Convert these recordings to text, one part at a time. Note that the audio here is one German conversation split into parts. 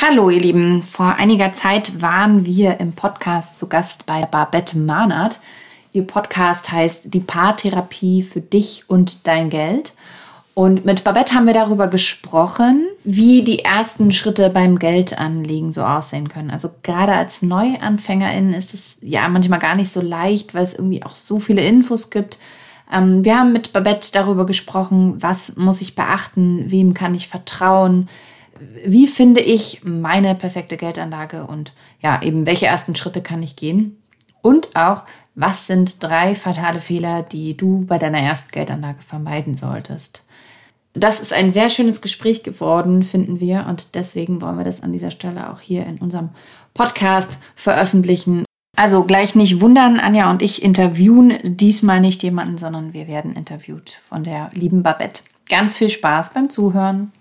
Hallo ihr Lieben, vor einiger Zeit waren wir im Podcast zu Gast bei Babette Mahnert. Ihr Podcast heißt Die Paartherapie für dich und dein Geld. Und mit Babette haben wir darüber gesprochen, wie die ersten Schritte beim Geldanlegen so aussehen können. Also gerade als Neuanfängerin ist es ja manchmal gar nicht so leicht, weil es irgendwie auch so viele Infos gibt. Ähm, wir haben mit Babette darüber gesprochen, was muss ich beachten, wem kann ich vertrauen, wie finde ich meine perfekte Geldanlage und ja, eben welche ersten Schritte kann ich gehen? Und auch, was sind drei fatale Fehler, die du bei deiner ersten Geldanlage vermeiden solltest? Das ist ein sehr schönes Gespräch geworden, finden wir. Und deswegen wollen wir das an dieser Stelle auch hier in unserem Podcast veröffentlichen. Also gleich nicht wundern, Anja und ich interviewen diesmal nicht jemanden, sondern wir werden interviewt von der lieben Babette. Ganz viel Spaß beim Zuhören.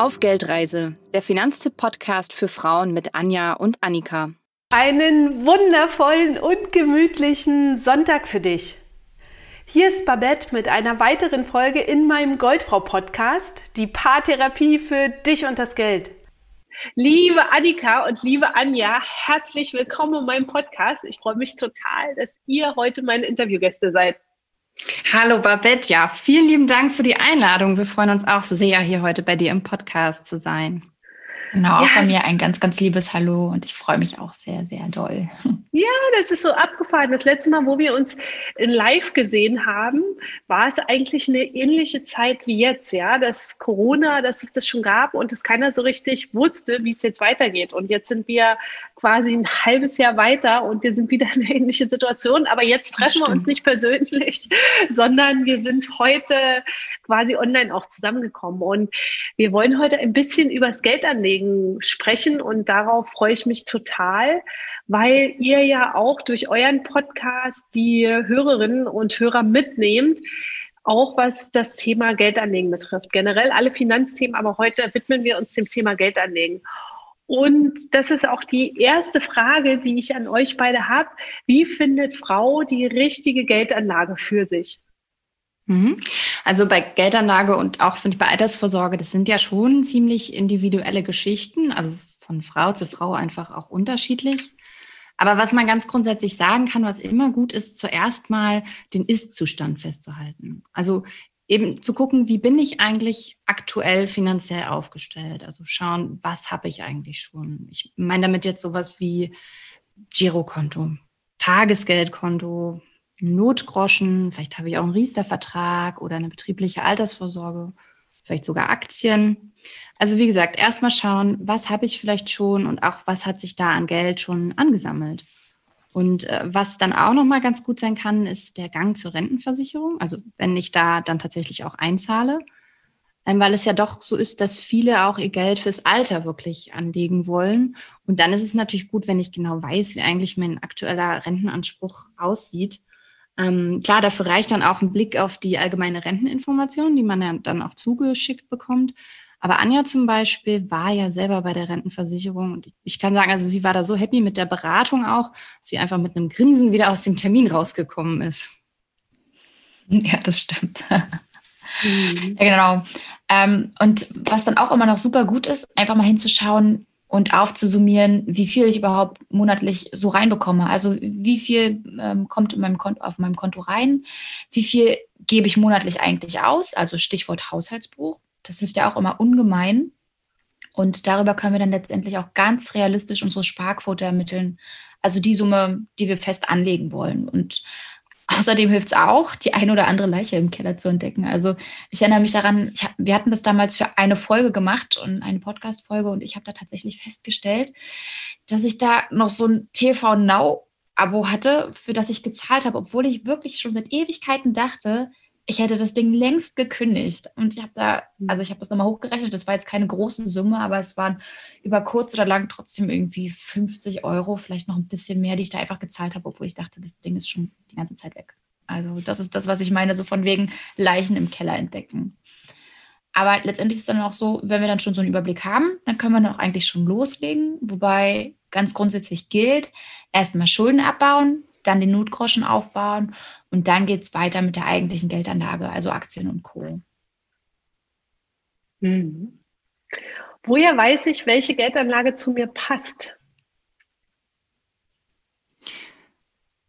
Auf Geldreise, der Finanztipp-Podcast für Frauen mit Anja und Annika. Einen wundervollen und gemütlichen Sonntag für dich. Hier ist Babette mit einer weiteren Folge in meinem Goldfrau-Podcast, die Paartherapie für dich und das Geld. Liebe Annika und liebe Anja, herzlich willkommen in meinem Podcast. Ich freue mich total, dass ihr heute meine Interviewgäste seid. Hallo Babette, ja, vielen lieben Dank für die Einladung. Wir freuen uns auch sehr, hier heute bei dir im Podcast zu sein. Genau, auch ja, von mir ein ganz, ganz liebes Hallo und ich freue mich auch sehr, sehr doll. Ja, das ist so abgefahren. Das letzte Mal, wo wir uns in live gesehen haben, war es eigentlich eine ähnliche Zeit wie jetzt, ja, dass Corona, dass es das schon gab und dass keiner so richtig wusste, wie es jetzt weitergeht. Und jetzt sind wir quasi ein halbes Jahr weiter und wir sind wieder in einer ähnlichen Situation. Aber jetzt treffen wir uns nicht persönlich, sondern wir sind heute quasi online auch zusammengekommen. Und wir wollen heute ein bisschen über das Geldanlegen sprechen und darauf freue ich mich total, weil ihr ja auch durch euren Podcast die Hörerinnen und Hörer mitnehmt, auch was das Thema Geldanlegen betrifft. Generell alle Finanzthemen, aber heute widmen wir uns dem Thema Geldanlegen. Und das ist auch die erste Frage, die ich an euch beide habe. Wie findet Frau die richtige Geldanlage für sich? Mhm. Also bei Geldanlage und auch finde ich bei Altersvorsorge, das sind ja schon ziemlich individuelle Geschichten, also von Frau zu Frau einfach auch unterschiedlich. Aber was man ganz grundsätzlich sagen kann, was immer gut ist, zuerst mal den Ist-Zustand festzuhalten. Also eben zu gucken, wie bin ich eigentlich aktuell finanziell aufgestellt? Also schauen, was habe ich eigentlich schon? Ich meine damit jetzt sowas wie Girokonto, Tagesgeldkonto, Notgroschen, vielleicht habe ich auch einen Riester-Vertrag oder eine betriebliche Altersvorsorge, vielleicht sogar Aktien. Also wie gesagt, erstmal schauen, was habe ich vielleicht schon und auch was hat sich da an Geld schon angesammelt. Und äh, was dann auch nochmal ganz gut sein kann, ist der Gang zur Rentenversicherung. Also wenn ich da dann tatsächlich auch einzahle, ähm, weil es ja doch so ist, dass viele auch ihr Geld fürs Alter wirklich anlegen wollen. Und dann ist es natürlich gut, wenn ich genau weiß, wie eigentlich mein aktueller Rentenanspruch aussieht. Ähm, klar, dafür reicht dann auch ein Blick auf die allgemeine Renteninformation, die man ja dann auch zugeschickt bekommt. Aber Anja zum Beispiel war ja selber bei der Rentenversicherung und ich kann sagen, also sie war da so happy mit der Beratung auch, dass sie einfach mit einem Grinsen wieder aus dem Termin rausgekommen ist. Ja, das stimmt. Mhm. Ja, genau. Ähm, und was dann auch immer noch super gut ist, einfach mal hinzuschauen und aufzusummieren, wie viel ich überhaupt monatlich so reinbekomme. Also wie viel ähm, kommt in meinem Konto, auf meinem Konto rein, wie viel gebe ich monatlich eigentlich aus, also Stichwort Haushaltsbuch. Das hilft ja auch immer ungemein. Und darüber können wir dann letztendlich auch ganz realistisch unsere Sparquote ermitteln. Also die Summe, die wir fest anlegen wollen. Und außerdem hilft es auch, die eine oder andere Leiche im Keller zu entdecken. Also ich erinnere mich daran, ich, wir hatten das damals für eine Folge gemacht und eine Podcast-Folge und ich habe da tatsächlich festgestellt, dass ich da noch so ein TV Now Abo hatte, für das ich gezahlt habe, obwohl ich wirklich schon seit Ewigkeiten dachte, ich hätte das Ding längst gekündigt. Und ich habe da, mhm. also ich habe das nochmal hochgerechnet, das war jetzt keine große Summe, aber es waren über kurz oder lang trotzdem irgendwie 50 Euro, vielleicht noch ein bisschen mehr, die ich da einfach gezahlt habe, obwohl ich dachte, das Ding ist schon die ganze Zeit weg. Also das ist das, was ich meine, so von wegen Leichen im Keller entdecken. Aber letztendlich ist es dann auch so, wenn wir dann schon so einen Überblick haben, dann können wir dann auch eigentlich schon loslegen. Wobei ganz grundsätzlich gilt, erstmal Schulden abbauen, dann den Notgroschen aufbauen und dann geht es weiter mit der eigentlichen Geldanlage, also Aktien und Co. Mhm. Woher weiß ich, welche Geldanlage zu mir passt?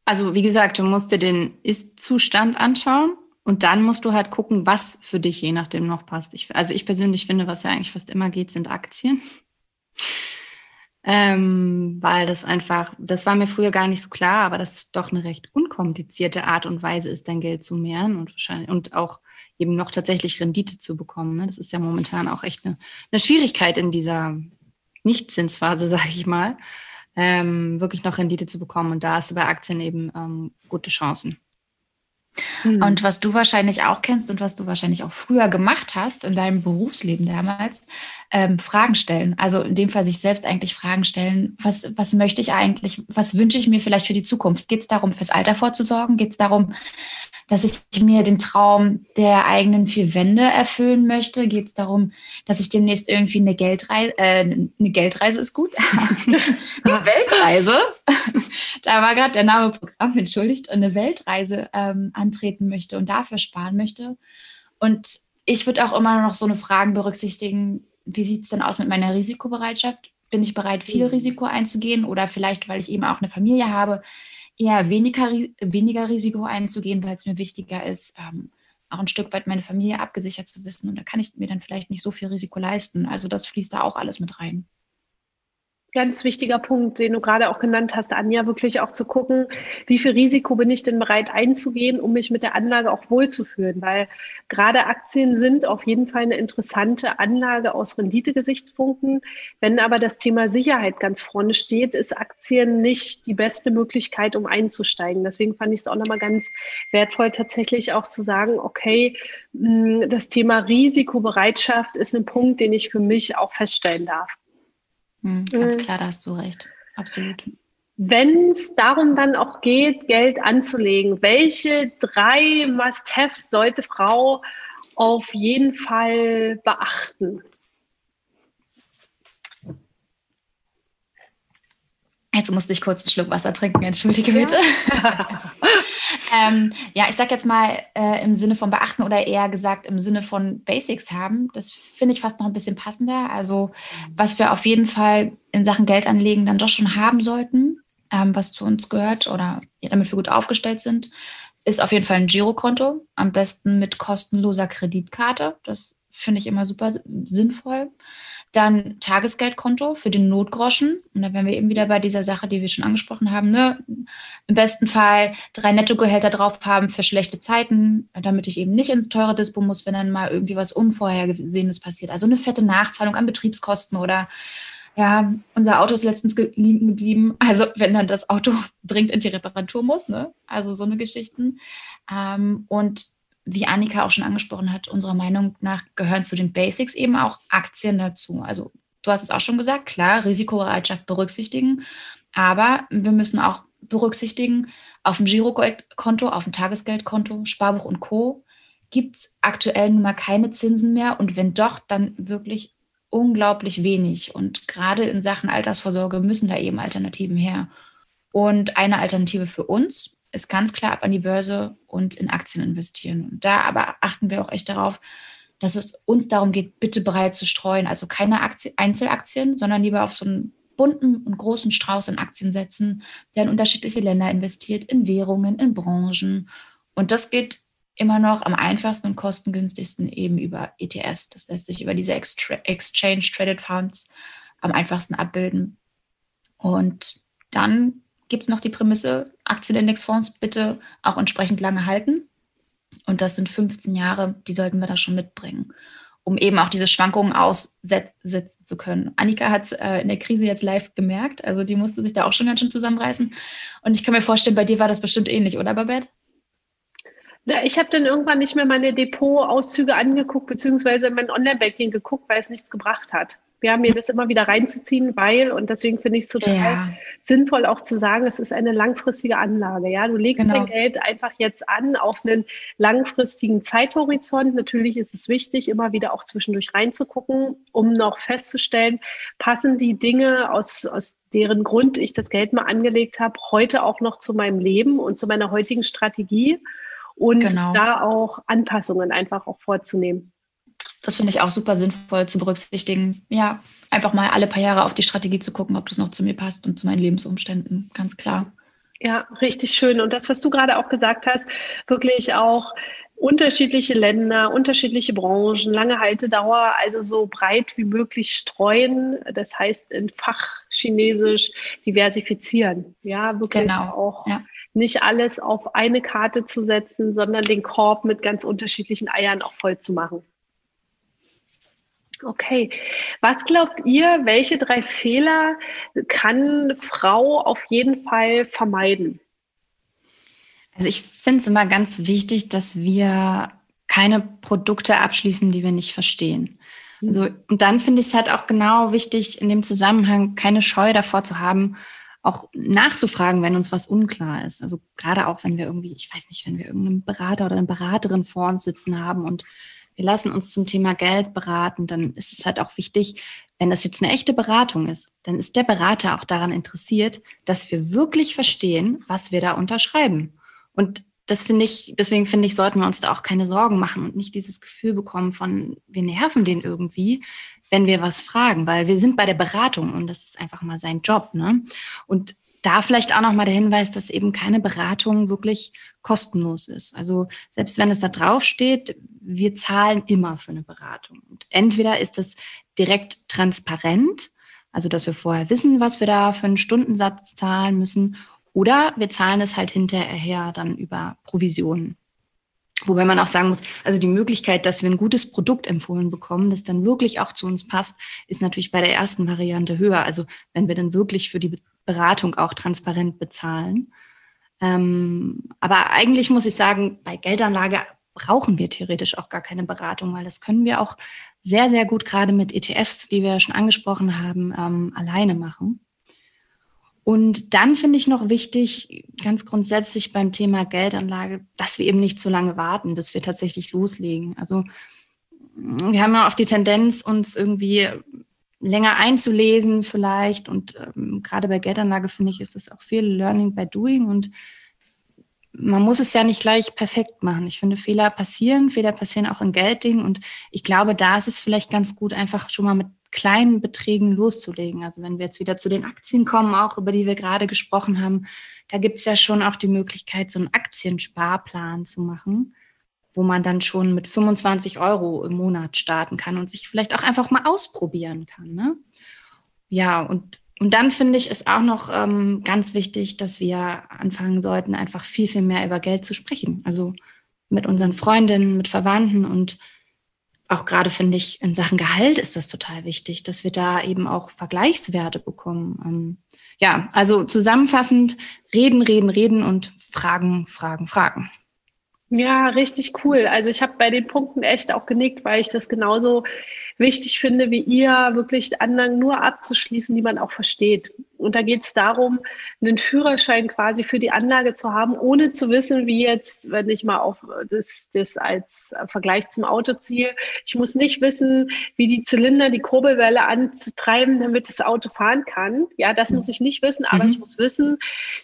Also wie gesagt, du musst dir den Ist-Zustand anschauen und dann musst du halt gucken, was für dich je nachdem noch passt. Ich, also ich persönlich finde, was ja eigentlich fast immer geht, sind Aktien. Ähm, weil das einfach, das war mir früher gar nicht so klar, aber das ist doch eine recht unkomplizierte Art und Weise ist, dein Geld zu mehren und wahrscheinlich und auch eben noch tatsächlich Rendite zu bekommen. Ne? Das ist ja momentan auch echt eine, eine Schwierigkeit in dieser Nichtzinsphase, sage ich mal, ähm, wirklich noch Rendite zu bekommen. Und da hast du bei Aktien eben ähm, gute Chancen. Mhm. Und was du wahrscheinlich auch kennst und was du wahrscheinlich auch früher gemacht hast in deinem Berufsleben damals, ähm, Fragen stellen. Also in dem Fall sich selbst eigentlich Fragen stellen, was, was möchte ich eigentlich, was wünsche ich mir vielleicht für die Zukunft? Geht es darum, fürs Alter vorzusorgen? Geht es darum, dass ich mir den Traum der eigenen vier Wände erfüllen möchte? Geht es darum, dass ich demnächst irgendwie eine Geldreise, äh, eine Geldreise ist gut, eine Weltreise, da war gerade der Name Programm, entschuldigt, eine Weltreise ähm, antreten möchte und dafür sparen möchte. Und ich würde auch immer noch so eine Fragen berücksichtigen, wie sieht es denn aus mit meiner Risikobereitschaft? Bin ich bereit, viel mhm. Risiko einzugehen oder vielleicht, weil ich eben auch eine Familie habe, eher weniger, weniger Risiko einzugehen, weil es mir wichtiger ist, ähm, auch ein Stück weit meine Familie abgesichert zu wissen. Und da kann ich mir dann vielleicht nicht so viel Risiko leisten. Also das fließt da auch alles mit rein ganz wichtiger Punkt, den du gerade auch genannt hast, Anja, wirklich auch zu gucken, wie viel Risiko bin ich denn bereit einzugehen, um mich mit der Anlage auch wohlzufühlen, weil gerade Aktien sind auf jeden Fall eine interessante Anlage aus Renditegesichtspunkten. Wenn aber das Thema Sicherheit ganz vorne steht, ist Aktien nicht die beste Möglichkeit, um einzusteigen. Deswegen fand ich es auch nochmal ganz wertvoll, tatsächlich auch zu sagen, okay, hm, das Thema Risikobereitschaft ist ein Punkt, den ich für mich auch feststellen darf. Mhm, ganz klar, da hast du recht. Absolut. Wenn es darum dann auch geht, Geld anzulegen, welche drei Must-Haves sollte Frau auf jeden Fall beachten? Jetzt musste ich kurz einen Schluck Wasser trinken, entschuldige bitte. Ja, ähm, ja ich sage jetzt mal äh, im Sinne von beachten oder eher gesagt im Sinne von Basics haben. Das finde ich fast noch ein bisschen passender. Also was wir auf jeden Fall in Sachen Geld anlegen dann doch schon haben sollten, ähm, was zu uns gehört oder damit wir gut aufgestellt sind, ist auf jeden Fall ein Girokonto, am besten mit kostenloser Kreditkarte. Das finde ich immer super sinnvoll. Dann Tagesgeldkonto für den Notgroschen. Und da wären wir eben wieder bei dieser Sache, die wir schon angesprochen haben. Ne? Im besten Fall drei Nettogehälter drauf haben für schlechte Zeiten, damit ich eben nicht ins teure Dispo muss, wenn dann mal irgendwie was Unvorhergesehenes passiert. Also eine fette Nachzahlung an Betriebskosten oder ja, unser Auto ist letztens liegen geblieben. Also wenn dann das Auto dringend in die Reparatur muss, ne? Also so eine Geschichten. Ähm, und wie Annika auch schon angesprochen hat, unserer Meinung nach gehören zu den Basics eben auch Aktien dazu. Also du hast es auch schon gesagt, klar, Risikobereitschaft berücksichtigen, aber wir müssen auch berücksichtigen, auf dem Girokonto, auf dem Tagesgeldkonto, Sparbuch und Co. gibt es aktuell nun mal keine Zinsen mehr und wenn doch, dann wirklich unglaublich wenig. Und gerade in Sachen Altersvorsorge müssen da eben Alternativen her. Und eine Alternative für uns ist ganz klar ab an die Börse und in Aktien investieren. Und da aber achten wir auch echt darauf, dass es uns darum geht, bitte breit zu streuen. Also keine Aktie, Einzelaktien, sondern lieber auf so einen bunten und großen Strauß an Aktien setzen, der in unterschiedliche Länder investiert, in Währungen, in Branchen. Und das geht immer noch am einfachsten und kostengünstigsten eben über ETFs. Das lässt sich über diese Exchange Traded Funds am einfachsten abbilden. Und dann gibt es noch die Prämisse, Aktienindexfonds bitte auch entsprechend lange halten. Und das sind 15 Jahre, die sollten wir da schon mitbringen, um eben auch diese Schwankungen aussetzen zu können. Annika hat es äh, in der Krise jetzt live gemerkt, also die musste sich da auch schon ganz schön zusammenreißen. Und ich kann mir vorstellen, bei dir war das bestimmt ähnlich, oder Babette? Na, ich habe dann irgendwann nicht mehr meine Depot-Auszüge angeguckt, beziehungsweise mein Online-Banking geguckt, weil es nichts gebracht hat ja, mir das immer wieder reinzuziehen, weil, und deswegen finde ich es total ja. sinnvoll auch zu sagen, es ist eine langfristige Anlage. Ja, du legst genau. dein Geld einfach jetzt an auf einen langfristigen Zeithorizont. Natürlich ist es wichtig, immer wieder auch zwischendurch reinzugucken, um noch festzustellen, passen die Dinge, aus, aus deren Grund ich das Geld mal angelegt habe, heute auch noch zu meinem Leben und zu meiner heutigen Strategie und genau. da auch Anpassungen einfach auch vorzunehmen. Das finde ich auch super sinnvoll zu berücksichtigen. Ja, einfach mal alle paar Jahre auf die Strategie zu gucken, ob das noch zu mir passt und zu meinen Lebensumständen, ganz klar. Ja, richtig schön. Und das, was du gerade auch gesagt hast, wirklich auch unterschiedliche Länder, unterschiedliche Branchen, lange Haltedauer, also so breit wie möglich streuen. Das heißt in Fachchinesisch diversifizieren. Ja, wirklich genau. auch ja. nicht alles auf eine Karte zu setzen, sondern den Korb mit ganz unterschiedlichen Eiern auch voll zu machen. Okay. Was glaubt ihr, welche drei Fehler kann Frau auf jeden Fall vermeiden? Also ich finde es immer ganz wichtig, dass wir keine Produkte abschließen, die wir nicht verstehen. Mhm. Also, und dann finde ich es halt auch genau wichtig, in dem Zusammenhang keine Scheu davor zu haben, auch nachzufragen, wenn uns was unklar ist. Also gerade auch, wenn wir irgendwie, ich weiß nicht, wenn wir irgendeinen Berater oder eine Beraterin vor uns sitzen haben und wir lassen uns zum Thema Geld beraten, dann ist es halt auch wichtig, wenn das jetzt eine echte Beratung ist, dann ist der Berater auch daran interessiert, dass wir wirklich verstehen, was wir da unterschreiben. Und das finde ich, deswegen finde ich, sollten wir uns da auch keine Sorgen machen und nicht dieses Gefühl bekommen von, wir nerven den irgendwie, wenn wir was fragen, weil wir sind bei der Beratung und das ist einfach mal sein Job. Ne? Und da vielleicht auch nochmal der Hinweis, dass eben keine Beratung wirklich kostenlos ist. Also selbst wenn es da drauf steht, wir zahlen immer für eine Beratung. Und entweder ist es direkt transparent, also dass wir vorher wissen, was wir da für einen Stundensatz zahlen müssen, oder wir zahlen es halt hinterher dann über Provisionen. Wobei man auch sagen muss, also die Möglichkeit, dass wir ein gutes Produkt empfohlen bekommen, das dann wirklich auch zu uns passt, ist natürlich bei der ersten Variante höher. Also wenn wir dann wirklich für die Beratung auch transparent bezahlen. Ähm, aber eigentlich muss ich sagen, bei Geldanlage brauchen wir theoretisch auch gar keine Beratung, weil das können wir auch sehr, sehr gut gerade mit ETFs, die wir ja schon angesprochen haben, ähm, alleine machen. Und dann finde ich noch wichtig, ganz grundsätzlich beim Thema Geldanlage, dass wir eben nicht so lange warten, bis wir tatsächlich loslegen. Also wir haben ja oft die Tendenz, uns irgendwie länger einzulesen vielleicht. Und ähm, gerade bei Geldanlage finde ich, ist es auch viel Learning by Doing. Und man muss es ja nicht gleich perfekt machen. Ich finde, Fehler passieren. Fehler passieren auch in Gelddingen. Und ich glaube, da ist es vielleicht ganz gut, einfach schon mal mit kleinen Beträgen loszulegen. Also wenn wir jetzt wieder zu den Aktien kommen, auch über die wir gerade gesprochen haben, da gibt es ja schon auch die Möglichkeit, so einen Aktiensparplan zu machen, wo man dann schon mit 25 Euro im Monat starten kann und sich vielleicht auch einfach mal ausprobieren kann. Ne? Ja, und, und dann finde ich es auch noch ähm, ganz wichtig, dass wir anfangen sollten, einfach viel, viel mehr über Geld zu sprechen. Also mit unseren Freundinnen, mit Verwandten und auch gerade finde ich, in Sachen Gehalt ist das total wichtig, dass wir da eben auch Vergleichswerte bekommen. Ähm, ja, also zusammenfassend, reden, reden, reden und fragen, fragen, fragen. Ja, richtig cool. Also ich habe bei den Punkten echt auch genickt, weil ich das genauso wichtig finde, wie ihr, wirklich Anlagen nur abzuschließen, die man auch versteht. Und da geht es darum, einen Führerschein quasi für die Anlage zu haben, ohne zu wissen, wie jetzt, wenn ich mal auf das, das als Vergleich zum Auto ziehe, ich muss nicht wissen, wie die Zylinder die Kurbelwelle anzutreiben, damit das Auto fahren kann. Ja, das muss ich nicht wissen, aber mhm. ich muss wissen,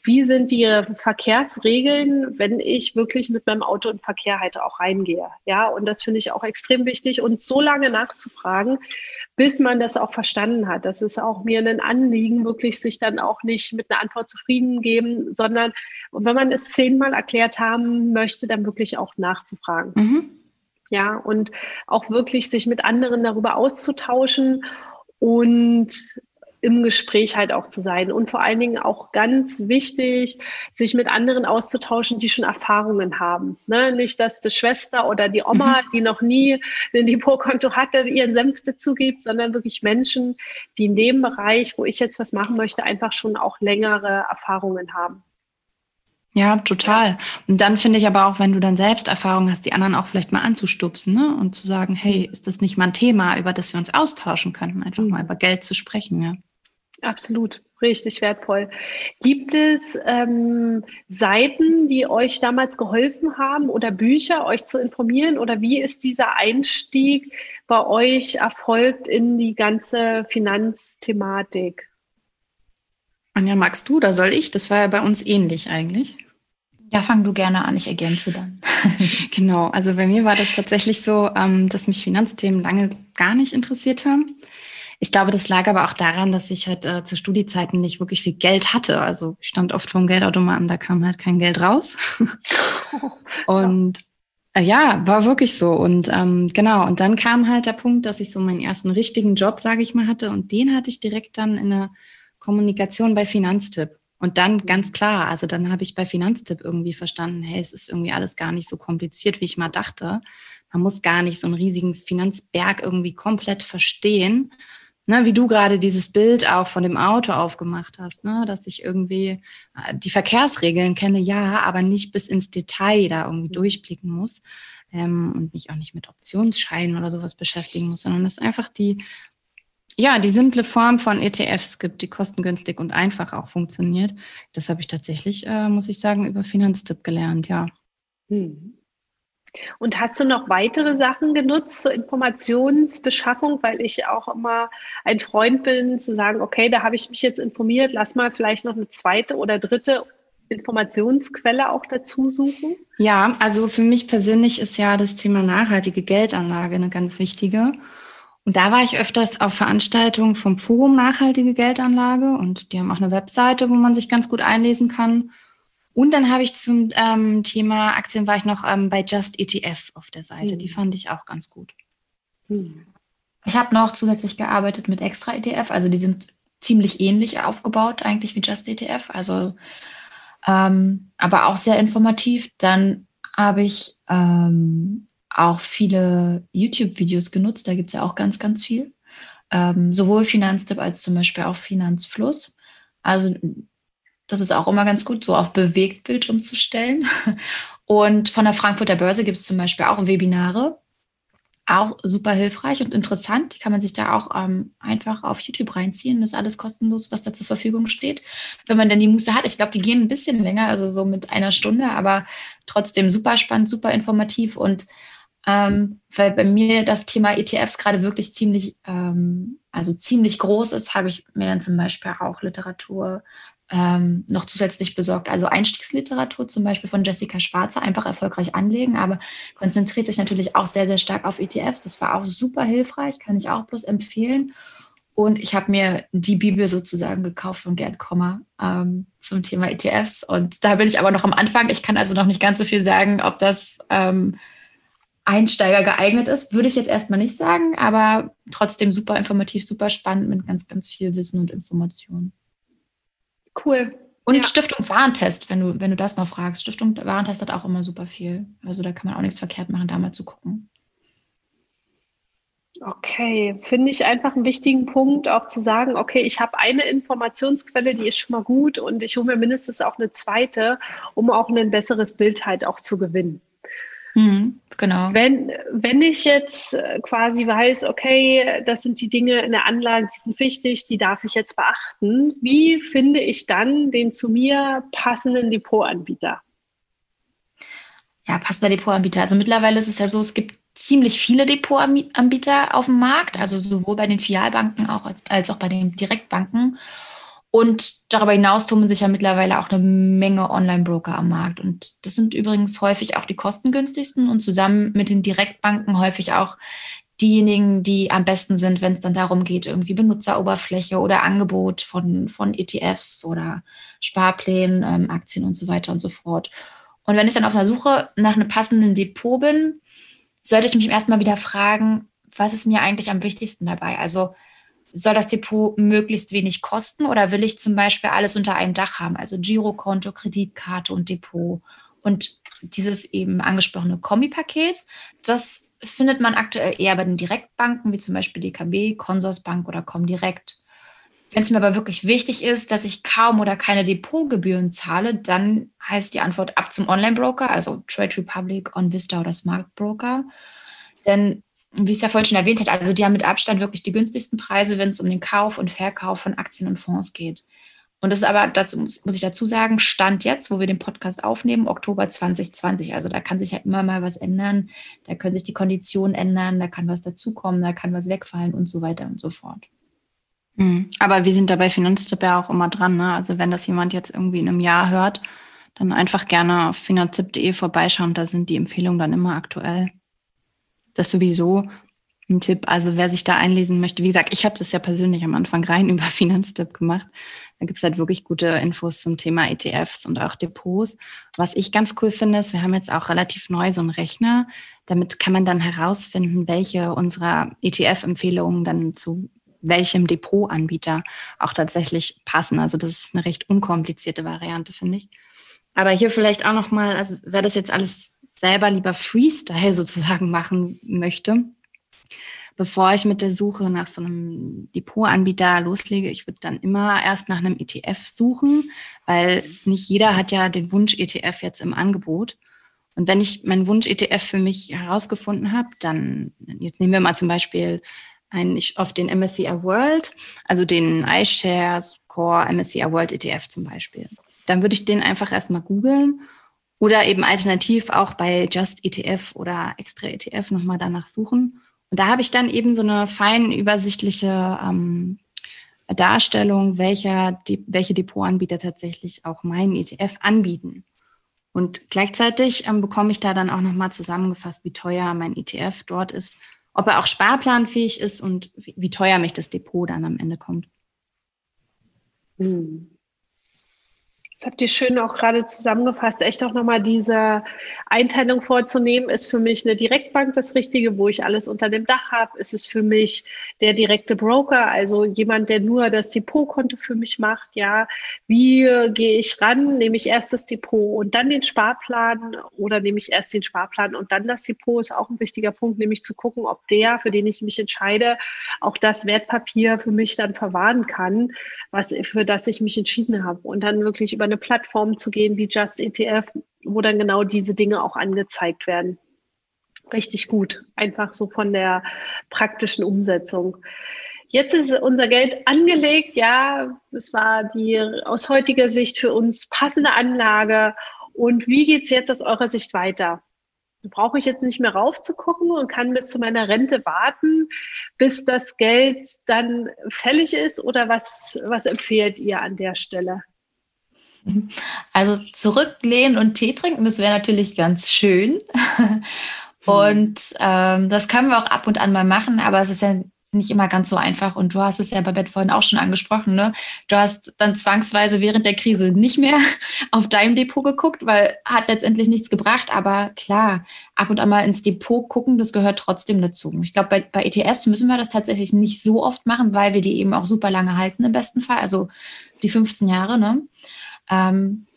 wie sind die Verkehrsregeln, wenn ich wirklich mit meinem Auto in Verkehr halt auch reingehe. Ja, und das finde ich auch extrem wichtig und so lange nachzufragen, bis man das auch verstanden hat. Das ist auch mir ein Anliegen, wirklich sich dann auch nicht mit einer Antwort zufrieden geben, sondern wenn man es zehnmal erklärt haben möchte, dann wirklich auch nachzufragen. Mhm. Ja, und auch wirklich sich mit anderen darüber auszutauschen und im Gespräch halt auch zu sein und vor allen Dingen auch ganz wichtig, sich mit anderen auszutauschen, die schon Erfahrungen haben. Ne? Nicht, dass die Schwester oder die Oma, mhm. die noch nie ein Depotkonto hatte, ihren Senf dazu gibt, sondern wirklich Menschen, die in dem Bereich, wo ich jetzt was machen möchte, einfach schon auch längere Erfahrungen haben. Ja, total. Und dann finde ich aber auch, wenn du dann selbst Erfahrungen hast, die anderen auch vielleicht mal anzustupsen ne? und zu sagen, hey, ist das nicht mal ein Thema, über das wir uns austauschen könnten, einfach mhm. mal über Geld zu sprechen, ja. Absolut, richtig wertvoll. Gibt es ähm, Seiten, die euch damals geholfen haben oder Bücher, euch zu informieren? Oder wie ist dieser Einstieg bei euch erfolgt in die ganze Finanzthematik? Anja, magst du oder soll ich? Das war ja bei uns ähnlich eigentlich. Ja, fang du gerne an, ich ergänze dann. genau, also bei mir war das tatsächlich so, ähm, dass mich Finanzthemen lange gar nicht interessiert haben. Ich glaube, das lag aber auch daran, dass ich halt äh, zu Studiezeiten nicht wirklich viel Geld hatte. Also ich stand oft vom Geldautomaten, da kam halt kein Geld raus. und äh, ja, war wirklich so. Und ähm, genau, und dann kam halt der Punkt, dass ich so meinen ersten richtigen Job, sage ich mal, hatte. Und den hatte ich direkt dann in der Kommunikation bei Finanztipp. Und dann ganz klar, also dann habe ich bei Finanztipp irgendwie verstanden, hey, es ist irgendwie alles gar nicht so kompliziert, wie ich mal dachte. Man muss gar nicht so einen riesigen Finanzberg irgendwie komplett verstehen, ne, wie du gerade dieses Bild auch von dem Auto aufgemacht hast, ne, dass ich irgendwie äh, die Verkehrsregeln kenne, ja, aber nicht bis ins Detail da irgendwie durchblicken muss ähm, und mich auch nicht mit Optionsscheinen oder sowas beschäftigen muss, sondern dass einfach die, ja, die simple Form von ETFs gibt, die kostengünstig und einfach auch funktioniert. Das habe ich tatsächlich, äh, muss ich sagen, über Finanztipp gelernt, ja. Hm. Und hast du noch weitere Sachen genutzt zur Informationsbeschaffung, weil ich auch immer ein Freund bin, zu sagen, okay, da habe ich mich jetzt informiert, lass mal vielleicht noch eine zweite oder dritte Informationsquelle auch dazu suchen? Ja, also für mich persönlich ist ja das Thema nachhaltige Geldanlage eine ganz wichtige. Und da war ich öfters auf Veranstaltungen vom Forum Nachhaltige Geldanlage und die haben auch eine Webseite, wo man sich ganz gut einlesen kann. Und dann habe ich zum ähm, Thema Aktien war ich noch ähm, bei Just ETF auf der Seite. Mhm. Die fand ich auch ganz gut. Mhm. Ich habe noch zusätzlich gearbeitet mit Extra ETF. Also die sind ziemlich ähnlich aufgebaut eigentlich wie Just ETF. Also ähm, aber auch sehr informativ. Dann habe ich ähm, auch viele YouTube-Videos genutzt. Da gibt es ja auch ganz, ganz viel. Ähm, sowohl Finanztipp als zum Beispiel auch Finanzfluss. Also das ist auch immer ganz gut, so auf Bewegtbild umzustellen. Und von der Frankfurter Börse gibt es zum Beispiel auch Webinare. Auch super hilfreich und interessant. Die kann man sich da auch ähm, einfach auf YouTube reinziehen. Das ist alles kostenlos, was da zur Verfügung steht. Wenn man denn die Muße hat. Ich glaube, die gehen ein bisschen länger, also so mit einer Stunde, aber trotzdem super spannend, super informativ. Und ähm, weil bei mir das Thema ETFs gerade wirklich ziemlich, ähm, also ziemlich groß ist, habe ich mir dann zum Beispiel auch Literatur ähm, noch zusätzlich besorgt. Also Einstiegsliteratur zum Beispiel von Jessica Schwarzer, einfach erfolgreich anlegen, aber konzentriert sich natürlich auch sehr, sehr stark auf ETFs. Das war auch super hilfreich, kann ich auch bloß empfehlen. Und ich habe mir die Bibel sozusagen gekauft von Gerd Kommer ähm, zum Thema ETFs. Und da bin ich aber noch am Anfang. Ich kann also noch nicht ganz so viel sagen, ob das ähm, Einsteiger geeignet ist. Würde ich jetzt erstmal nicht sagen, aber trotzdem super informativ, super spannend mit ganz, ganz viel Wissen und Informationen. Cool. Und ja. Stiftung Warentest, wenn du, wenn du das noch fragst. Stiftung Warentest hat auch immer super viel. Also da kann man auch nichts verkehrt machen, da mal zu gucken. Okay, finde ich einfach einen wichtigen Punkt, auch zu sagen, okay, ich habe eine Informationsquelle, die ist schon mal gut und ich hole mir mindestens auch eine zweite, um auch ein besseres Bild halt auch zu gewinnen. Mhm, genau. Wenn, wenn ich jetzt äh, quasi weiß, okay, das sind die Dinge in der Anlage, die sind wichtig, die darf ich jetzt beachten, wie finde ich dann den zu mir passenden Depotanbieter? Ja, passender Depotanbieter. Also mittlerweile ist es ja so, es gibt ziemlich viele Depotanbieter auf dem Markt, also sowohl bei den Filialbanken auch als, als auch bei den Direktbanken. Und darüber hinaus tummeln sich ja mittlerweile auch eine Menge Online-Broker am Markt. Und das sind übrigens häufig auch die kostengünstigsten und zusammen mit den Direktbanken häufig auch diejenigen, die am besten sind, wenn es dann darum geht, irgendwie Benutzeroberfläche oder Angebot von, von ETFs oder Sparplänen, ähm, Aktien und so weiter und so fort. Und wenn ich dann auf einer Suche nach einem passenden Depot bin, sollte ich mich erstmal wieder fragen, was ist mir eigentlich am wichtigsten dabei? Also soll das Depot möglichst wenig kosten oder will ich zum Beispiel alles unter einem Dach haben, also Girokonto, Kreditkarte und Depot? Und dieses eben angesprochene Kombipaket, das findet man aktuell eher bei den Direktbanken, wie zum Beispiel DKB, Consorsbank oder Comdirect. Wenn es mir aber wirklich wichtig ist, dass ich kaum oder keine Depotgebühren zahle, dann heißt die Antwort ab zum Online-Broker, also Trade Republic, OnVista oder Smart Broker. Denn wie es ja vorhin schon erwähnt habe, also die haben mit Abstand wirklich die günstigsten Preise, wenn es um den Kauf und Verkauf von Aktien und Fonds geht. Und das ist aber, dazu muss, ich dazu sagen, Stand jetzt, wo wir den Podcast aufnehmen, Oktober 2020. Also da kann sich ja immer mal was ändern, da können sich die Konditionen ändern, da kann was dazukommen, da kann was wegfallen und so weiter und so fort. Mhm. Aber wir sind dabei Finanztipp ja auch immer dran. Ne? Also wenn das jemand jetzt irgendwie in einem Jahr hört, dann einfach gerne auf fingerzip.de vorbeischauen. Da sind die Empfehlungen dann immer aktuell. Das sowieso ein Tipp. Also wer sich da einlesen möchte, wie gesagt, ich habe das ja persönlich am Anfang rein über Finanztipp gemacht. Da gibt es halt wirklich gute Infos zum Thema ETFs und auch Depots. Was ich ganz cool finde, ist, wir haben jetzt auch relativ neu so einen Rechner. Damit kann man dann herausfinden, welche unserer ETF-Empfehlungen dann zu welchem Depotanbieter auch tatsächlich passen. Also das ist eine recht unkomplizierte Variante, finde ich. Aber hier vielleicht auch nochmal, also wer das jetzt alles selber lieber Freestyle sozusagen machen möchte, bevor ich mit der Suche nach so einem Depotanbieter loslege, ich würde dann immer erst nach einem ETF suchen, weil nicht jeder hat ja den Wunsch ETF jetzt im Angebot. Und wenn ich meinen Wunsch ETF für mich herausgefunden habe, dann jetzt nehmen wir mal zum Beispiel einen, auf den MSCI World, also den iShares Core MSCI World ETF zum Beispiel. Dann würde ich den einfach erstmal googeln oder eben alternativ auch bei Just ETF oder Extra ETF nochmal danach suchen und da habe ich dann eben so eine fein übersichtliche ähm, Darstellung, welcher, die, welche Depotanbieter tatsächlich auch meinen ETF anbieten. Und gleichzeitig ähm, bekomme ich da dann auch nochmal zusammengefasst, wie teuer mein ETF dort ist, ob er auch sparplanfähig ist und wie, wie teuer mich das Depot dann am Ende kommt. Hm. Das habt ihr schön auch gerade zusammengefasst. Echt auch nochmal diese Einteilung vorzunehmen. Ist für mich eine Direktbank das Richtige, wo ich alles unter dem Dach habe? Ist es für mich der direkte Broker, also jemand, der nur das Depotkonto für mich macht? Ja, wie gehe ich ran? Nehme ich erst das Depot und dann den Sparplan oder nehme ich erst den Sparplan und dann das Depot? Ist auch ein wichtiger Punkt, nämlich zu gucken, ob der, für den ich mich entscheide, auch das Wertpapier für mich dann verwahren kann, was, für das ich mich entschieden habe. Und dann wirklich über eine Plattform zu gehen wie Just ETF, wo dann genau diese Dinge auch angezeigt werden. Richtig gut, einfach so von der praktischen Umsetzung. Jetzt ist unser Geld angelegt, ja, es war die aus heutiger Sicht für uns passende Anlage. Und wie geht es jetzt aus eurer Sicht weiter? Brauche ich jetzt nicht mehr raufzugucken und kann bis zu meiner Rente warten, bis das Geld dann fällig ist? Oder was, was empfehlt ihr an der Stelle? Also zurücklehnen und Tee trinken, das wäre natürlich ganz schön. Und ähm, das können wir auch ab und an mal machen, aber es ist ja nicht immer ganz so einfach. Und du hast es ja bei Bett vorhin auch schon angesprochen. Ne? Du hast dann zwangsweise während der Krise nicht mehr auf deinem Depot geguckt, weil hat letztendlich nichts gebracht. Aber klar, ab und an mal ins Depot gucken, das gehört trotzdem dazu. Ich glaube, bei, bei ETS müssen wir das tatsächlich nicht so oft machen, weil wir die eben auch super lange halten im besten Fall. Also die 15 Jahre. Ne? Ähm,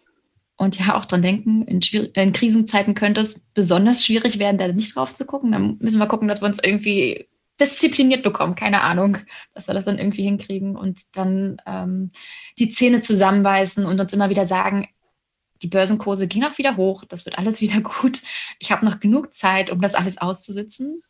und ja, auch dran denken, in, in, Krisenzeiten könnte es besonders schwierig werden, da nicht drauf zu gucken. Dann müssen wir gucken, dass wir uns irgendwie diszipliniert bekommen, keine Ahnung, dass wir das dann irgendwie hinkriegen und dann ähm, die Zähne zusammenbeißen und uns immer wieder sagen, die Börsenkurse gehen auch wieder hoch, das wird alles wieder gut. Ich habe noch genug Zeit, um das alles auszusitzen.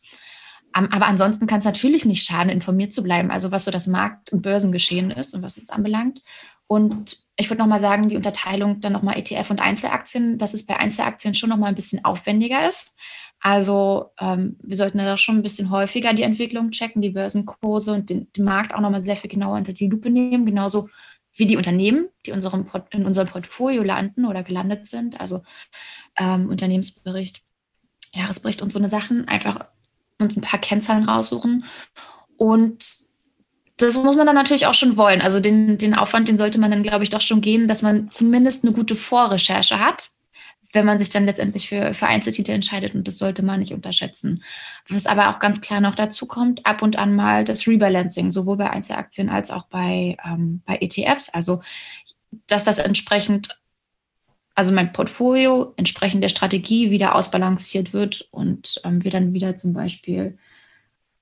Aber ansonsten kann es natürlich nicht schaden, informiert zu bleiben, also was so das Markt- und Börsengeschehen ist und was es anbelangt. Und ich würde nochmal sagen, die Unterteilung dann nochmal ETF und Einzelaktien, dass es bei Einzelaktien schon nochmal ein bisschen aufwendiger ist. Also ähm, wir sollten da schon ein bisschen häufiger die Entwicklung checken, die Börsenkurse und den, den Markt auch nochmal sehr viel genauer unter die Lupe nehmen, genauso wie die Unternehmen, die unserem, in unserem Portfolio landen oder gelandet sind. Also ähm, Unternehmensbericht, Jahresbericht und so eine Sachen. Einfach uns ein paar Kennzahlen raussuchen und das muss man dann natürlich auch schon wollen. Also den, den Aufwand, den sollte man dann, glaube ich, doch schon gehen, dass man zumindest eine gute Vorrecherche hat, wenn man sich dann letztendlich für, für Einzeltitel entscheidet. Und das sollte man nicht unterschätzen. Was aber auch ganz klar noch dazu kommt, ab und an mal das Rebalancing, sowohl bei Einzelaktien als auch bei, ähm, bei ETFs. Also, dass das entsprechend, also mein Portfolio entsprechend der Strategie wieder ausbalanciert wird und ähm, wir dann wieder zum Beispiel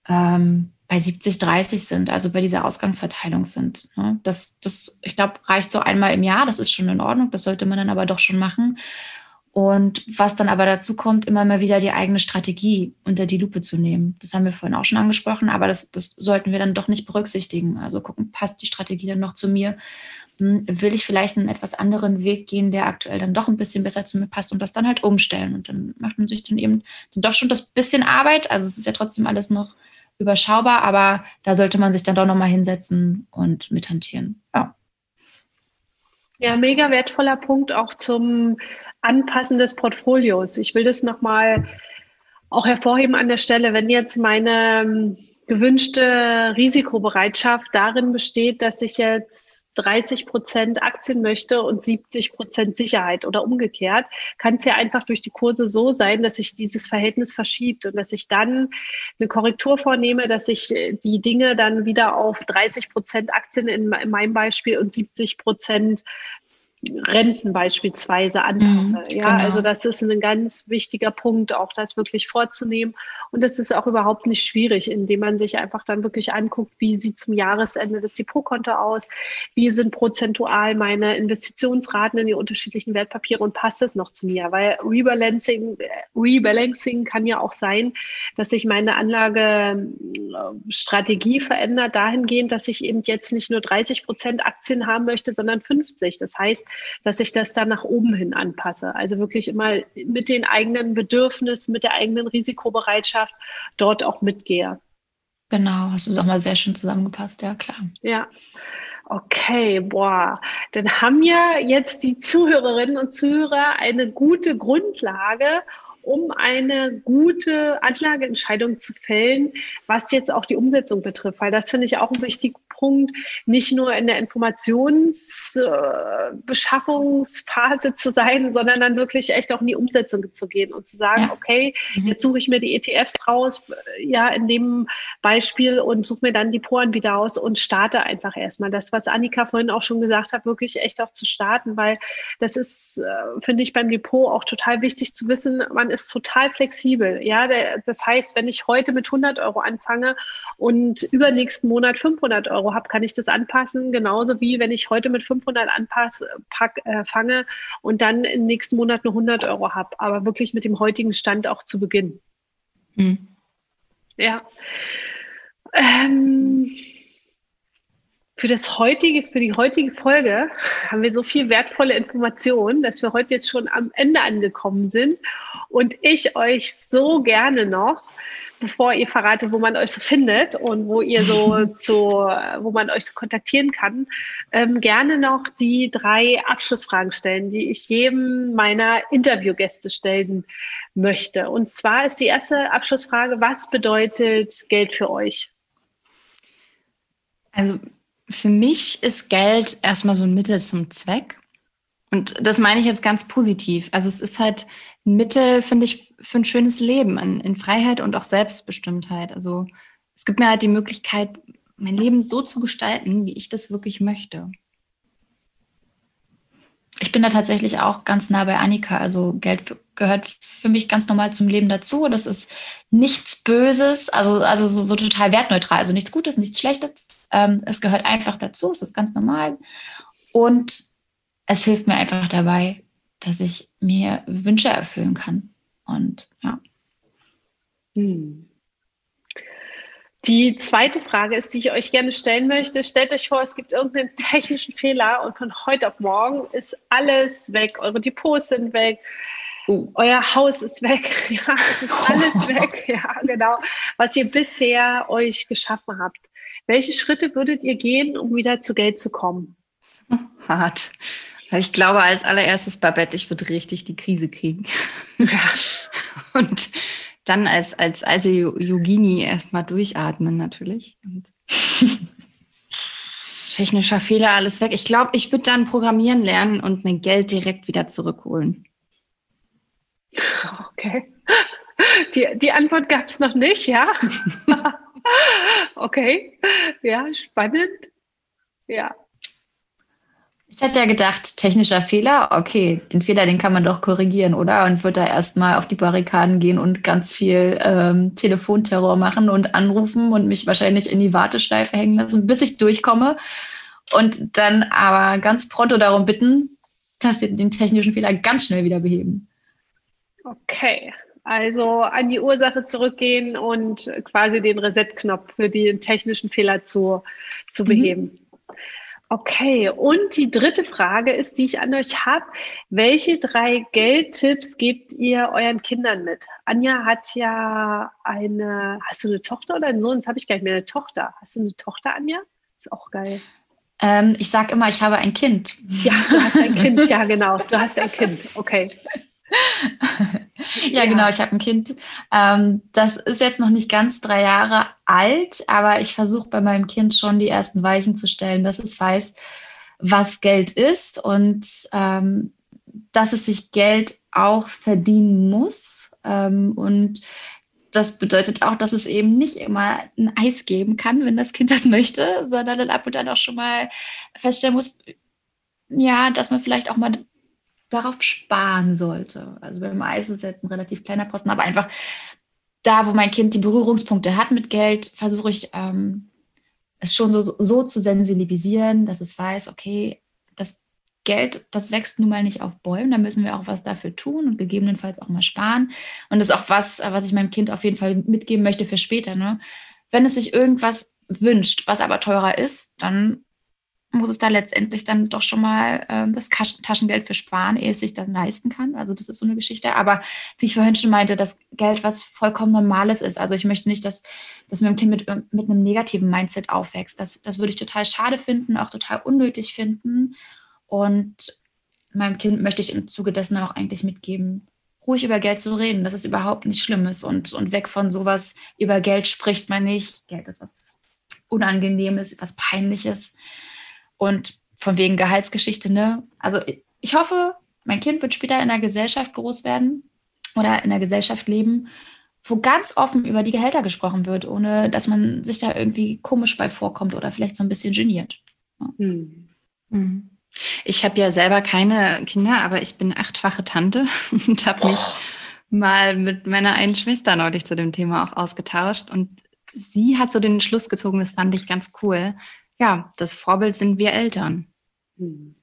ähm, bei 70, 30 sind, also bei dieser Ausgangsverteilung sind. Ne? Das, das, ich glaube, reicht so einmal im Jahr, das ist schon in Ordnung, das sollte man dann aber doch schon machen. Und was dann aber dazu kommt, immer mal wieder die eigene Strategie unter die Lupe zu nehmen. Das haben wir vorhin auch schon angesprochen, aber das, das sollten wir dann doch nicht berücksichtigen. Also gucken, passt die Strategie dann noch zu mir? Hm, will ich vielleicht einen etwas anderen Weg gehen, der aktuell dann doch ein bisschen besser zu mir passt und das dann halt umstellen? Und dann macht man sich dann eben dann doch schon das bisschen Arbeit. Also es ist ja trotzdem alles noch überschaubar, aber da sollte man sich dann doch nochmal hinsetzen und mithantieren. Ja. Ja, mega wertvoller Punkt auch zum Anpassen des Portfolios. Ich will das nochmal auch hervorheben an der Stelle, wenn jetzt meine ähm, gewünschte Risikobereitschaft darin besteht, dass ich jetzt 30 Prozent Aktien möchte und 70 Prozent Sicherheit oder umgekehrt, kann es ja einfach durch die Kurse so sein, dass sich dieses Verhältnis verschiebt und dass ich dann eine Korrektur vornehme, dass ich äh, die Dinge dann wieder auf 30 Prozent Aktien in, in meinem Beispiel und 70 Prozent Renten beispielsweise anpasse. Mhm, ja, genau. also das ist ein ganz wichtiger Punkt, auch das wirklich vorzunehmen. Und das ist auch überhaupt nicht schwierig, indem man sich einfach dann wirklich anguckt, wie sieht zum Jahresende das Depotkonto aus, wie sind prozentual meine Investitionsraten in die unterschiedlichen Wertpapiere und passt das noch zu mir? Weil Rebalancing, Rebalancing kann ja auch sein, dass sich meine Anlagestrategie verändert dahingehend, dass ich eben jetzt nicht nur 30 Prozent Aktien haben möchte, sondern 50. Das heißt, dass ich das dann nach oben hin anpasse. Also wirklich immer mit den eigenen Bedürfnissen, mit der eigenen Risikobereitschaft dort auch mitgehe. Genau, hast du es auch mal sehr schön zusammengepasst, ja klar. Ja. Okay, boah, dann haben ja jetzt die Zuhörerinnen und Zuhörer eine gute Grundlage, um eine gute Anlageentscheidung zu fällen, was jetzt auch die Umsetzung betrifft. Weil das finde ich auch ein wichtiger Punkt, nicht nur in der Informationsbeschaffungsphase äh, zu sein, sondern dann wirklich echt auch in die Umsetzung zu gehen und zu sagen, ja. okay, mhm. jetzt suche ich mir die ETFs raus, ja, in dem Beispiel und suche mir dann die Poranbieter aus und starte einfach erstmal. Das, was Annika vorhin auch schon gesagt hat, wirklich echt auch zu starten, weil das ist, äh, finde ich, beim Depot auch total wichtig zu wissen, man ist total flexibel. Ja, der, das heißt, wenn ich heute mit 100 Euro anfange und übernächsten Monat 500 Euro habe, kann ich das anpassen. Genauso wie wenn ich heute mit 500 anpasse, pack, äh, fange und dann im nächsten Monat nur 100 Euro habe. Aber wirklich mit dem heutigen Stand auch zu beginnen. Mhm. Ja. Ähm, für das heutige, für die heutige Folge haben wir so viel wertvolle Informationen, dass wir heute jetzt schon am Ende angekommen sind und ich euch so gerne noch bevor ihr verratet, wo man euch so findet und wo ihr so zu, wo man euch so kontaktieren kann, ähm, gerne noch die drei Abschlussfragen stellen, die ich jedem meiner Interviewgäste stellen möchte. Und zwar ist die erste Abschlussfrage, was bedeutet Geld für euch? Also für mich ist Geld erstmal so ein Mittel zum Zweck. Und das meine ich jetzt ganz positiv. Also es ist halt ein Mittel, finde ich, für ein schönes Leben in, in Freiheit und auch Selbstbestimmtheit. Also es gibt mir halt die Möglichkeit, mein Leben so zu gestalten, wie ich das wirklich möchte. Ich bin da tatsächlich auch ganz nah bei Annika. Also Geld gehört für mich ganz normal zum Leben dazu. Das ist nichts Böses, also, also so, so total wertneutral. Also nichts Gutes, nichts Schlechtes. Ähm, es gehört einfach dazu, es ist ganz normal. Und es hilft mir einfach dabei, dass ich mir Wünsche erfüllen kann. Und ja. Hm. Die zweite Frage ist, die ich euch gerne stellen möchte. Stellt euch vor, es gibt irgendeinen technischen Fehler und von heute auf morgen ist alles weg. Eure Depots sind weg. Uh. Euer Haus ist weg. Ja, es ist alles weg. Ja, genau. Was ihr bisher euch geschaffen habt. Welche Schritte würdet ihr gehen, um wieder zu Geld zu kommen? Hart. Ich glaube, als allererstes, Babette, ich würde richtig die Krise kriegen. Ja. Und dann als, als alte Yogini erstmal durchatmen natürlich. Und technischer Fehler, alles weg. Ich glaube, ich würde dann programmieren lernen und mein Geld direkt wieder zurückholen. Okay. Die, die Antwort gab es noch nicht, ja? okay. Ja, spannend. Ja. Ich hätte ja gedacht, technischer Fehler, okay, den Fehler, den kann man doch korrigieren, oder? Und würde da erstmal auf die Barrikaden gehen und ganz viel ähm, Telefonterror machen und anrufen und mich wahrscheinlich in die Warteschleife hängen lassen, bis ich durchkomme. Und dann aber ganz pronto darum bitten, dass sie den technischen Fehler ganz schnell wieder beheben. Okay, also an die Ursache zurückgehen und quasi den Reset-Knopf für den technischen Fehler zu, zu mhm. beheben. Mhm. Okay, und die dritte Frage ist, die ich an euch habe. Welche drei Geldtipps gebt ihr euren Kindern mit? Anja hat ja eine, hast du eine Tochter oder einen Sohn? Das habe ich gar nicht mehr, eine Tochter. Hast du eine Tochter, Anja? Ist auch geil. Ähm, ich sage immer, ich habe ein Kind. Ja, du hast ein Kind, ja genau. Du hast ein Kind, okay. ja, ja, genau, ich habe ein Kind. Ähm, das ist jetzt noch nicht ganz drei Jahre alt, aber ich versuche bei meinem Kind schon die ersten Weichen zu stellen, dass es weiß, was Geld ist und ähm, dass es sich Geld auch verdienen muss. Ähm, und das bedeutet auch, dass es eben nicht immer ein Eis geben kann, wenn das Kind das möchte, sondern dann ab und an auch schon mal feststellen muss, ja, dass man vielleicht auch mal darauf sparen sollte. Also beim Eis ist jetzt ein relativ kleiner Posten, aber einfach da, wo mein Kind die Berührungspunkte hat mit Geld, versuche ich ähm, es schon so, so zu sensibilisieren, dass es weiß, okay, das Geld, das wächst nun mal nicht auf Bäumen, da müssen wir auch was dafür tun und gegebenenfalls auch mal sparen. Und das ist auch was, was ich meinem Kind auf jeden Fall mitgeben möchte für später. Ne? Wenn es sich irgendwas wünscht, was aber teurer ist, dann muss es da letztendlich dann doch schon mal äh, das Taschengeld für sparen, ehe es sich dann leisten kann. Also das ist so eine Geschichte. Aber wie ich vorhin schon meinte, das Geld, was vollkommen Normales ist. Also ich möchte nicht, dass, dass mein Kind mit, mit einem negativen Mindset aufwächst. Das, das würde ich total schade finden, auch total unnötig finden. Und meinem Kind möchte ich im Zuge dessen auch eigentlich mitgeben, ruhig über Geld zu reden, dass es überhaupt nicht schlimm ist und, und weg von sowas, über Geld spricht man nicht. Geld ist was Unangenehmes, was Peinliches. Und von wegen Gehaltsgeschichte, ne? Also ich hoffe, mein Kind wird später in einer Gesellschaft groß werden oder in einer Gesellschaft leben, wo ganz offen über die Gehälter gesprochen wird, ohne dass man sich da irgendwie komisch bei vorkommt oder vielleicht so ein bisschen geniert. Hm. Mhm. Ich habe ja selber keine Kinder, aber ich bin achtfache Tante und habe mich mal mit meiner einen Schwester neulich zu dem Thema auch ausgetauscht. Und sie hat so den Schluss gezogen, das fand ich ganz cool. Ja, das Vorbild sind wir Eltern. Hm.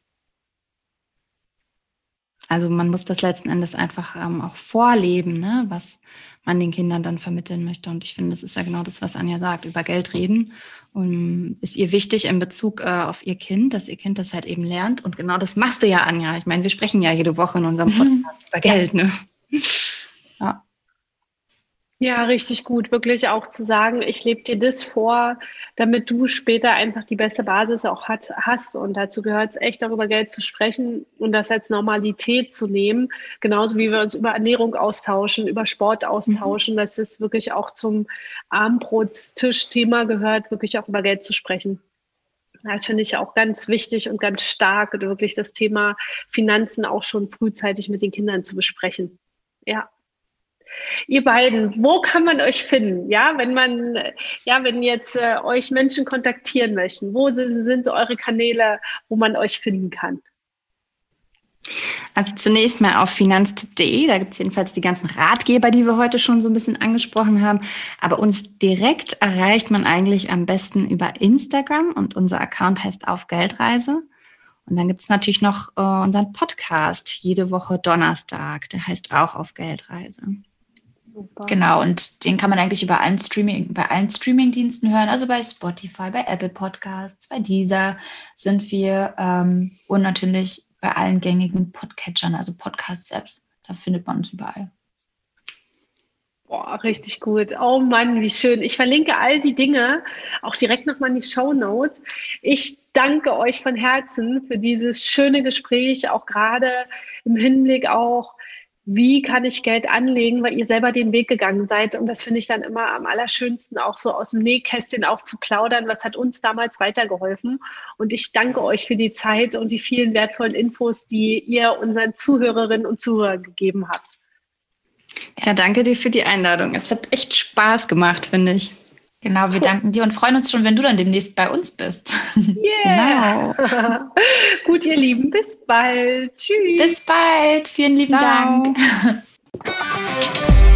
Also man muss das letzten Endes einfach ähm, auch vorleben, ne? was man den Kindern dann vermitteln möchte. Und ich finde, das ist ja genau das, was Anja sagt, über Geld reden. Und ist ihr wichtig in Bezug äh, auf ihr Kind, dass ihr Kind das halt eben lernt. Und genau das machst du ja, Anja. Ich meine, wir sprechen ja jede Woche in unserem Podcast über Geld. Ne? Ja. Ja, richtig gut, wirklich auch zu sagen, ich lebe dir das vor, damit du später einfach die beste Basis auch hat, hast. Und dazu gehört es echt, darüber Geld zu sprechen und das als Normalität zu nehmen. Genauso wie wir uns über Ernährung austauschen, über Sport austauschen, mhm. dass es wirklich auch zum Abendbrotstisch-Thema gehört, wirklich auch über Geld zu sprechen. Das finde ich auch ganz wichtig und ganz stark, wirklich das Thema Finanzen auch schon frühzeitig mit den Kindern zu besprechen. Ja. Ihr beiden, wo kann man euch finden? Ja, wenn man, ja, wenn jetzt äh, euch Menschen kontaktieren möchten, wo sind, sind so eure Kanäle, wo man euch finden kann? Also zunächst mal auf finanztipp.de, da gibt es jedenfalls die ganzen Ratgeber, die wir heute schon so ein bisschen angesprochen haben. Aber uns direkt erreicht man eigentlich am besten über Instagram und unser Account heißt Auf Geldreise. Und dann gibt es natürlich noch äh, unseren Podcast jede Woche Donnerstag, der heißt auch Auf Geldreise. Super. Genau, und den kann man eigentlich über allen Streaming, bei allen Streaming-Diensten hören, also bei Spotify, bei Apple Podcasts, bei Deezer sind wir ähm, und natürlich bei allen gängigen Podcatchern, also Podcast-Apps. Da findet man uns überall. Boah, richtig gut. Oh Mann, wie schön. Ich verlinke all die Dinge auch direkt nochmal in die Show Notes. Ich danke euch von Herzen für dieses schöne Gespräch, auch gerade im Hinblick auch wie kann ich Geld anlegen, weil ihr selber den Weg gegangen seid. Und das finde ich dann immer am allerschönsten, auch so aus dem Nähkästchen auch zu plaudern. Was hat uns damals weitergeholfen? Und ich danke euch für die Zeit und die vielen wertvollen Infos, die ihr unseren Zuhörerinnen und Zuhörern gegeben habt. Ja, danke dir für die Einladung. Es hat echt Spaß gemacht, finde ich. Genau, wir danken dir und freuen uns schon, wenn du dann demnächst bei uns bist. Yeah. Genau. Gut, ihr Lieben, bis bald. Tschüss. Bis bald. Vielen lieben Ciao. Dank.